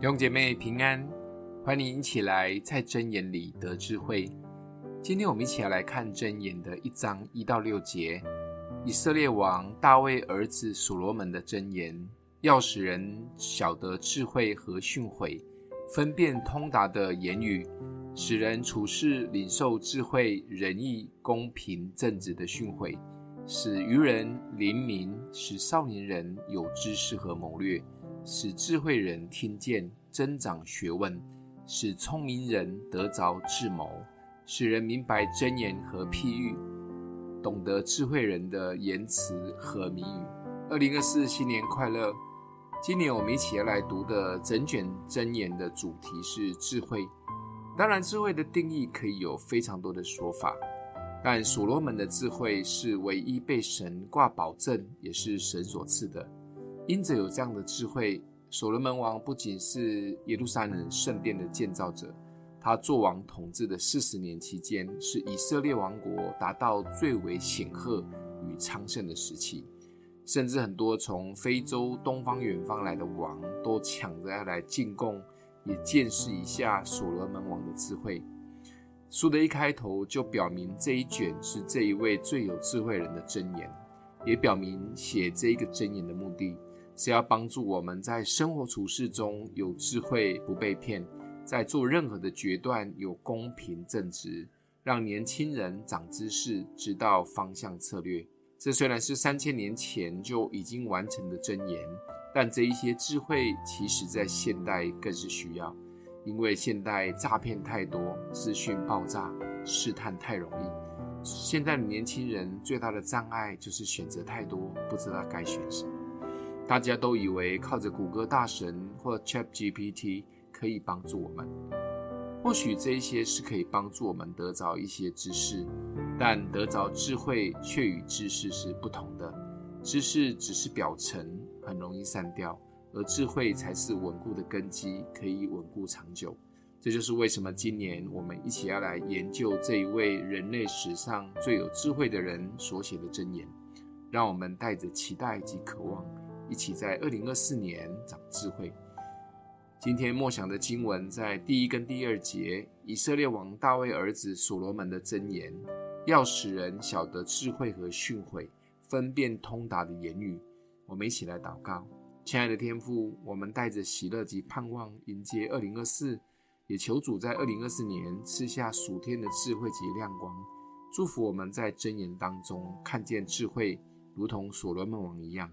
弟兄姐妹平安，欢迎一起来在箴言里得智慧。今天我们一起来看箴言的一章一到六节。以色列王大卫儿子所罗门的箴言，要使人晓得智慧和训诲，分辨通达的言语，使人处事领受智慧、仁义、公平、正直的训诲，使愚人灵明，使少年人有知识和谋略。使智慧人听见，增长学问；使聪明人得着智谋；使人明白真言和譬喻，懂得智慧人的言辞和谜语。二零二四新年快乐！今年我们一起要来读的整卷箴言的主题是智慧。当然，智慧的定义可以有非常多的说法，但所罗门的智慧是唯一被神挂保证，也是神所赐的。因着有这样的智慧，所罗门王不仅是耶路撒冷圣殿的建造者，他作王统治的四十年期间，是以色列王国达到最为显赫与昌盛的时期。甚至很多从非洲东方远方来的王，都抢着要来进贡，也见识一下所罗门王的智慧。书的一开头就表明这一卷是这一位最有智慧人的箴言，也表明写这一个箴言的目的。是要帮助我们在生活处事中有智慧，不被骗；在做任何的决断有公平正直，让年轻人长知识，知道方向策略。这虽然是三千年前就已经完成的箴言，但这一些智慧，其实在现代更是需要，因为现代诈骗太多，资讯爆炸，试探太容易。现在的年轻人最大的障碍就是选择太多，不知道该选什么。大家都以为靠着谷歌大神或 ChatGPT 可以帮助我们，或许这一些是可以帮助我们得着一些知识，但得着智慧却与知识是不同的。知识只是表层，很容易散掉，而智慧才是稳固的根基，可以稳固长久。这就是为什么今年我们一起要来研究这一位人类史上最有智慧的人所写的箴言，让我们带着期待及渴望。一起在二零二四年长智慧。今天默想的经文在第一跟第二节，以色列王大卫儿子所罗门的箴言，要使人晓得智慧和训诲，分辨通达的言语。我们一起来祷告，亲爱的天父，我们带着喜乐及盼望迎接二零二四，也求主在二零二四年赐下属天的智慧及亮光，祝福我们在箴言当中看见智慧，如同所罗门王一样。